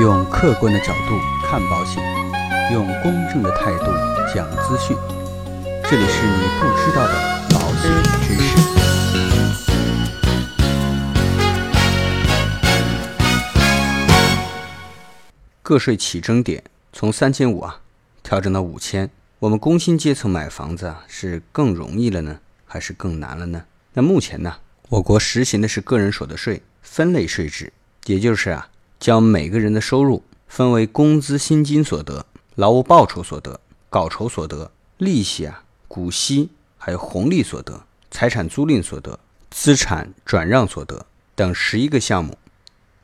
用客观的角度看保险，用公正的态度讲资讯。这里是你不知道的保险知识。个税起征点从三千五啊调整到五千，我们工薪阶层买房子啊是更容易了呢，还是更难了呢？那目前呢，我国实行的是个人所得税分类税制，也就是啊，将每个人的收入分为工资薪金所得、劳务报酬所得、稿酬所得、利息啊、股息还有红利所得、财产租赁所得、资产转让所得等十一个项目，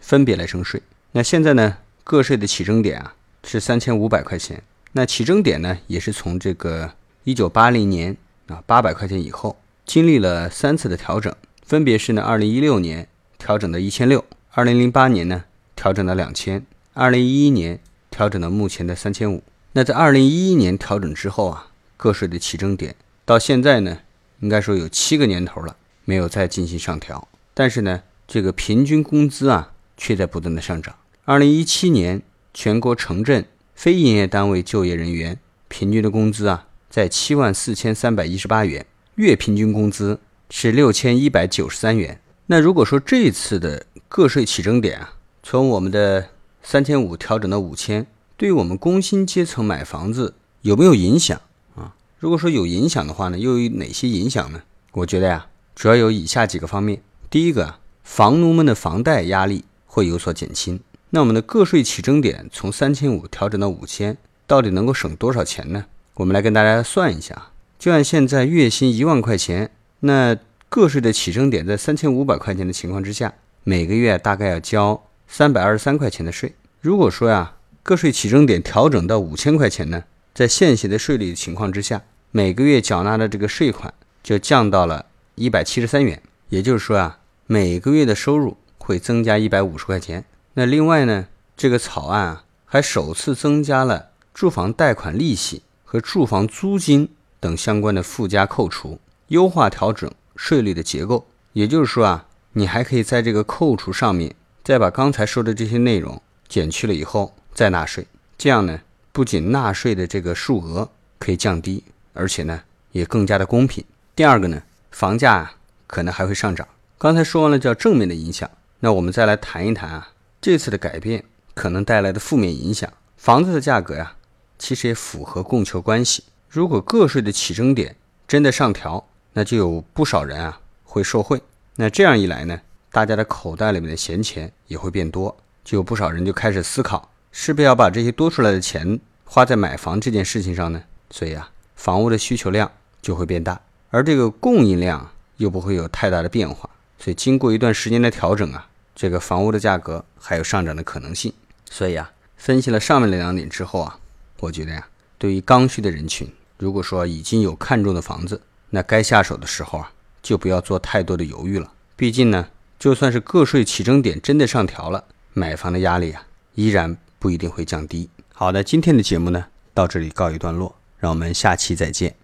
分别来征税。那现在呢，个税的起征点啊是三千五百块钱。那起征点呢，也是从这个一九八零年啊八百块钱以后，经历了三次的调整，分别是呢二零一六年调整到一千六，二零零八年呢调整到两千，二零一一年调整到目前的三千五。那在二零一一年调整之后啊，个税的起征点到现在呢，应该说有七个年头了，没有再进行上调。但是呢，这个平均工资啊，却在不断的上涨。二零一七年，全国城镇非营业单位就业人员平均的工资啊，在七万四千三百一十八元，月平均工资是六千一百九十三元。那如果说这次的个税起征点啊，从我们的三千五调整到五千，对于我们工薪阶层买房子有没有影响啊？如果说有影响的话呢，又有哪些影响呢？我觉得呀，主要有以下几个方面。第一个，房奴们的房贷压力会有所减轻。那我们的个税起征点从三千五调整到五千，到底能够省多少钱呢？我们来跟大家算一下。就按现在月薪一万块钱，那个税的起征点在三千五百块钱的情况之下，每个月大概要交三百二十三块钱的税。如果说呀，个税起征点调整到五千块钱呢，在现行的税率情况之下，每个月缴纳的这个税款就降到了一百七十三元。也就是说啊，每个月的收入会增加一百五十块钱。那另外呢，这个草案啊，还首次增加了住房贷款利息和住房租金等相关的附加扣除，优化调整税率的结构。也就是说啊，你还可以在这个扣除上面再把刚才说的这些内容减去了以后再纳税。这样呢，不仅纳税的这个数额可以降低，而且呢，也更加的公平。第二个呢，房价可能还会上涨。刚才说完了叫正面的影响，那我们再来谈一谈啊。这次的改变可能带来的负面影响，房子的价格呀，其实也符合供求关系。如果个税的起征点真的上调，那就有不少人啊会受贿。那这样一来呢，大家的口袋里面的闲钱也会变多，就有不少人就开始思考，是不是要把这些多出来的钱花在买房这件事情上呢？所以啊，房屋的需求量就会变大，而这个供应量又不会有太大的变化。所以经过一段时间的调整啊。这个房屋的价格还有上涨的可能性，所以啊，分析了上面的两点之后啊，我觉得呀，对于刚需的人群，如果说已经有看中的房子，那该下手的时候啊，就不要做太多的犹豫了。毕竟呢，就算是个税起征点真的上调了，买房的压力啊，依然不一定会降低。好的，今天的节目呢，到这里告一段落，让我们下期再见。